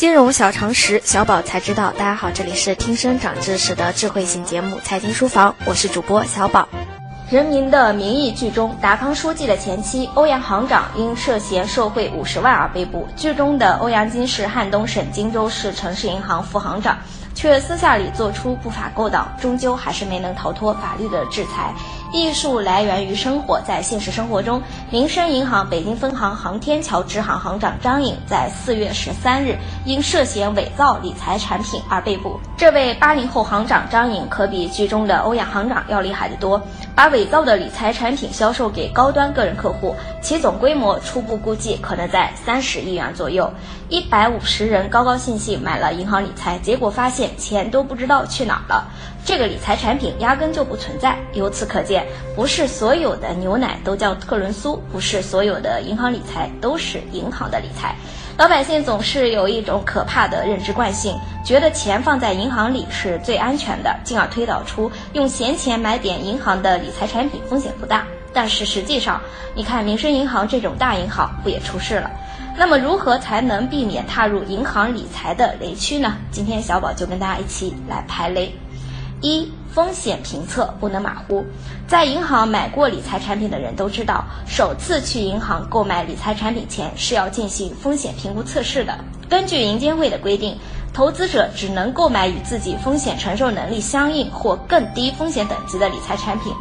金融小常识，小宝才知道。大家好，这里是听声长知识的智慧型节目《财经书房》，我是主播小宝。《人民的名义》剧中，达康书记的前妻欧阳行长因涉嫌受贿五十万而被捕。剧中的欧阳金是汉东省荆州市城市银行副行长。却私下里做出不法勾当，终究还是没能逃脱法律的制裁。艺术来源于生活，在现实生活中，民生银行北京分行航天桥支行行长张颖在四月十三日因涉嫌伪造理财产品而被捕。这位八零后行长张颖可比剧中的欧阳行长要厉害得多，把伪造的理财产品销售给高端个人客户，其总规模初步估计可能在三十亿元左右。一百五十人高高兴兴买了银行理财，结果发现。钱都不知道去哪儿了，这个理财产品压根就不存在。由此可见，不是所有的牛奶都叫特仑苏，不是所有的银行理财都是银行的理财。老百姓总是有一种可怕的认知惯性，觉得钱放在银行里是最安全的，进而推导出用闲钱买点银行的理财产品风险不大。但是实际上，你看民生银行这种大银行不也出事了？那么如何才能避免踏入银行理财的雷区呢？今天小宝就跟大家一起来排雷。一、风险评测不能马虎。在银行买过理财产品的人都知道，首次去银行购买理财产品前是要进行风险评估测试的。根据银监会的规定，投资者只能购买与自己风险承受能力相应或更低风险等级的理财产品。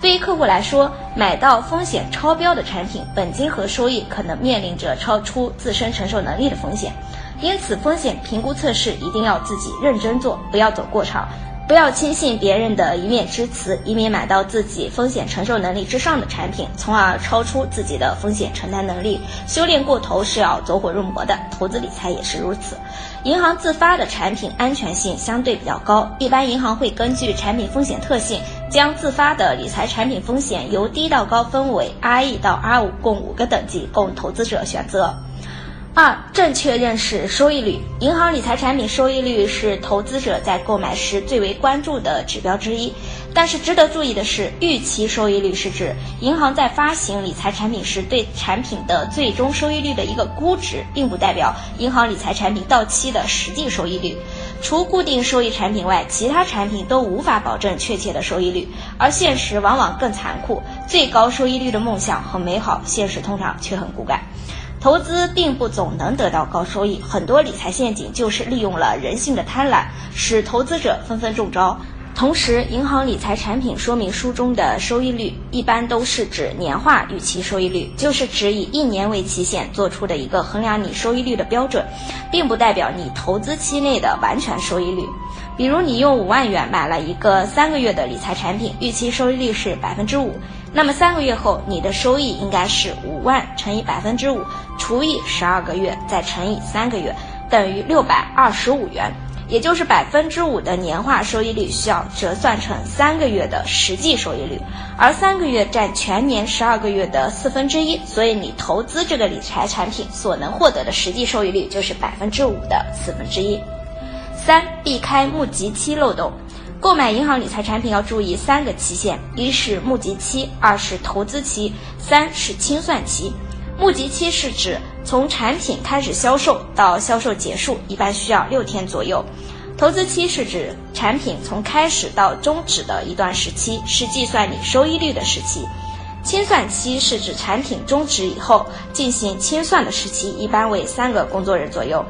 对于客户来说，买到风险超标的产品，本金和收益可能面临着超出自身承受能力的风险，因此风险评估测试一定要自己认真做，不要走过场，不要轻信别人的一面之词，以免买到自己风险承受能力之上的产品，从而超出自己的风险承担能力。修炼过头是要走火入魔的，投资理财也是如此。银行自发的产品安全性相对比较高，一般银行会根据产品风险特性。将自发的理财产品风险由低到高分为 R E 到 R 五共五个等级，供投资者选择。二、正确认识收益率。银行理财产品收益率是投资者在购买时最为关注的指标之一。但是值得注意的是，预期收益率是指银行在发行理财产品时对产品的最终收益率的一个估值，并不代表银行理财产品到期的实际收益率。除固定收益产品外，其他产品都无法保证确切的收益率，而现实往往更残酷。最高收益率的梦想很美好，现实通常却很骨感。投资并不总能得到高收益，很多理财陷阱就是利用了人性的贪婪，使投资者纷纷中招。同时，银行理财产品说明书中的收益率一般都是指年化预期收益率，就是指以一年为期限做出的一个衡量你收益率的标准，并不代表你投资期内的完全收益率。比如，你用五万元买了一个三个月的理财产品，预期收益率是百分之五，那么三个月后你的收益应该是五万乘以百分之五除以十二个月再乘以三个月，等于六百二十五元。也就是百分之五的年化收益率需要折算成三个月的实际收益率，而三个月占全年十二个月的四分之一，所以你投资这个理财产品所能获得的实际收益率就是百分之五的四分之一。三、避开募集期漏洞，购买银行理财产品要注意三个期限：一是募集期，二是投资期，三是清算期。募集期是指从产品开始销售到销售结束，一般需要六天左右。投资期是指产品从开始到终止的一段时期，是计算你收益率的时期。清算期是指产品终止以后进行清算的时期，一般为三个工作日左右。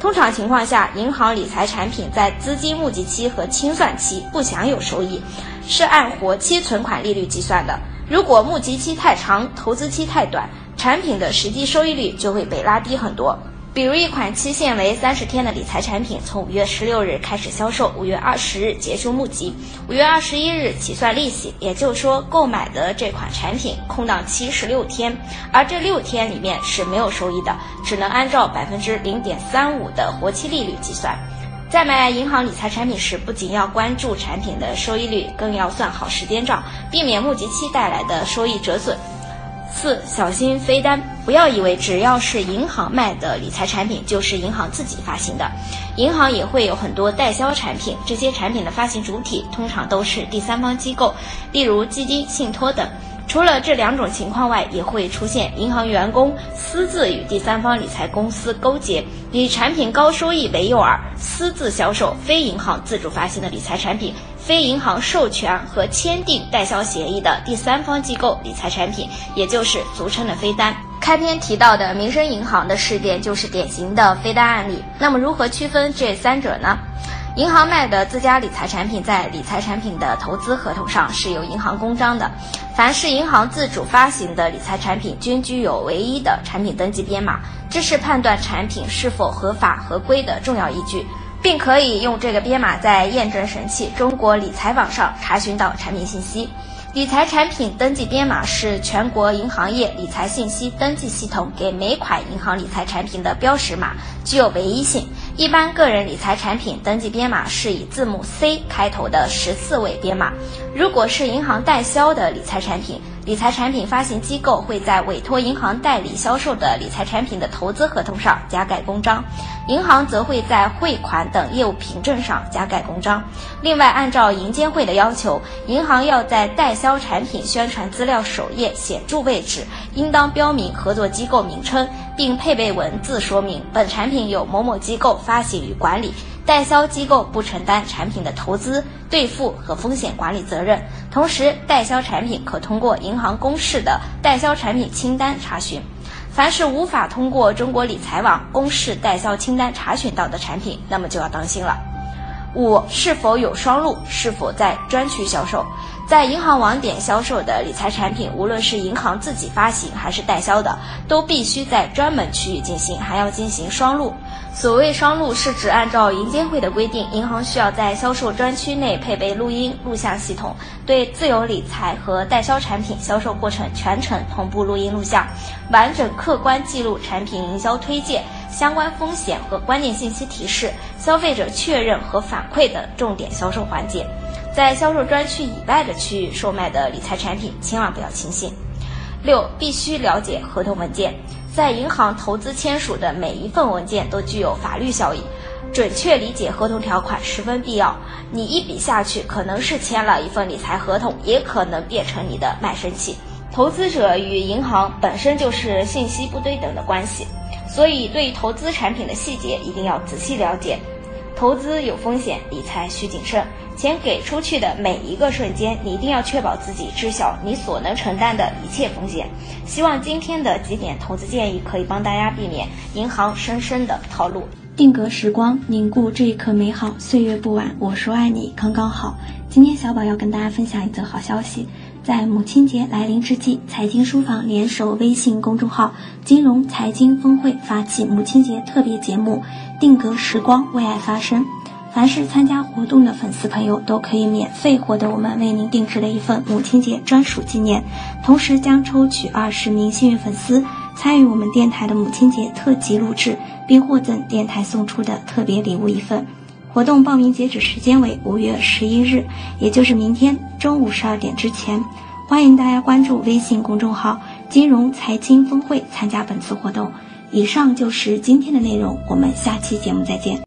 通常情况下，银行理财产品在资金募集期和清算期不享有收益，是按活期存款利率计算的。如果募集期太长，投资期太短。产品的实际收益率就会被拉低很多。比如一款期限为三十天的理财产品，从五月十六日开始销售，五月二十日结束募集，五月二十一日起算利息。也就是说，购买的这款产品空档期是六天，而这六天里面是没有收益的，只能按照百分之零点三五的活期利率计算。在买银行理财产品时，不仅要关注产品的收益率，更要算好时间账，避免募集期带来的收益折损。四、小心飞单，不要以为只要是银行卖的理财产品就是银行自己发行的，银行也会有很多代销产品，这些产品的发行主体通常都是第三方机构，例如基金、信托等。除了这两种情况外，也会出现银行员工私自与第三方理财公司勾结，以产品高收益为诱饵，私自销售非银行自主发行的理财产品、非银行授权和签订代销协议的第三方机构理财产品，也就是俗称的飞单。开篇提到的民生银行的事件就是典型的飞单案例。那么，如何区分这三者呢？银行卖的自家理财产品，在理财产品的投资合同上是有银行公章的。凡是银行自主发行的理财产品，均具有唯一的产品登记编码，这是判断产品是否合法合规的重要依据，并可以用这个编码在验证神器中国理财网上查询到产品信息。理财产品登记编码是全国银行业理财信息登记系统给每款银行理财产品的标识码，具有唯一性。一般个人理财产品登记编码是以字母 C 开头的十四位编码。如果是银行代销的理财产品，理财产品发行机构会在委托银行代理销售的理财产品的投资合同上加盖公章，银行则会在汇款等业务凭证上加盖公章。另外，按照银监会的要求，银行要在代销产品宣传资料首页显著位置应当标明合作机构名称，并配备文字说明本产品由某某机构发行与管理。代销机构不承担产品的投资、兑付和风险管理责任。同时，代销产品可通过银行公示的代销产品清单查询。凡是无法通过中国理财网公示代销清单查询到的产品，那么就要当心了。五、是否有双录？是否在专区销售？在银行网点销售的理财产品，无论是银行自己发行还是代销的，都必须在专门区域进行，还要进行双录。所谓双录，是指按照银监会的规定，银行需要在销售专区内配备录音录像系统，对自有理财和代销产品销售过程全程同步录音录像，完整客观记录产品营销推荐、相关风险和关键信息提示、消费者确认和反馈等重点销售环节。在销售专区以外的区域售卖的理财产品，千万不要轻信。六，必须了解合同文件。在银行投资签署的每一份文件都具有法律效益，准确理解合同条款十分必要。你一笔下去，可能是签了一份理财合同，也可能变成你的卖身契。投资者与银行本身就是信息不对等的关系，所以对投资产品的细节一定要仔细了解。投资有风险，理财需谨慎。钱给出去的每一个瞬间，你一定要确保自己知晓你所能承担的一切风险。希望今天的几点投资建议可以帮大家避免银行深深的套路。定格时光，凝固这一刻美好，岁月不晚，我说爱你刚刚好。今天小宝要跟大家分享一则好消息，在母亲节来临之际，财经书房联手微信公众号“金融财经峰会”发起母亲节特别节目“定格时光，为爱发声”。凡是参加活动的粉丝朋友都可以免费获得我们为您定制的一份母亲节专属纪念，同时将抽取二十名幸运粉丝参与我们电台的母亲节特辑录制，并获赠电台送出的特别礼物一份。活动报名截止时间为五月十一日，也就是明天中午十二点之前。欢迎大家关注微信公众号“金融财经峰会”参加本次活动。以上就是今天的内容，我们下期节目再见。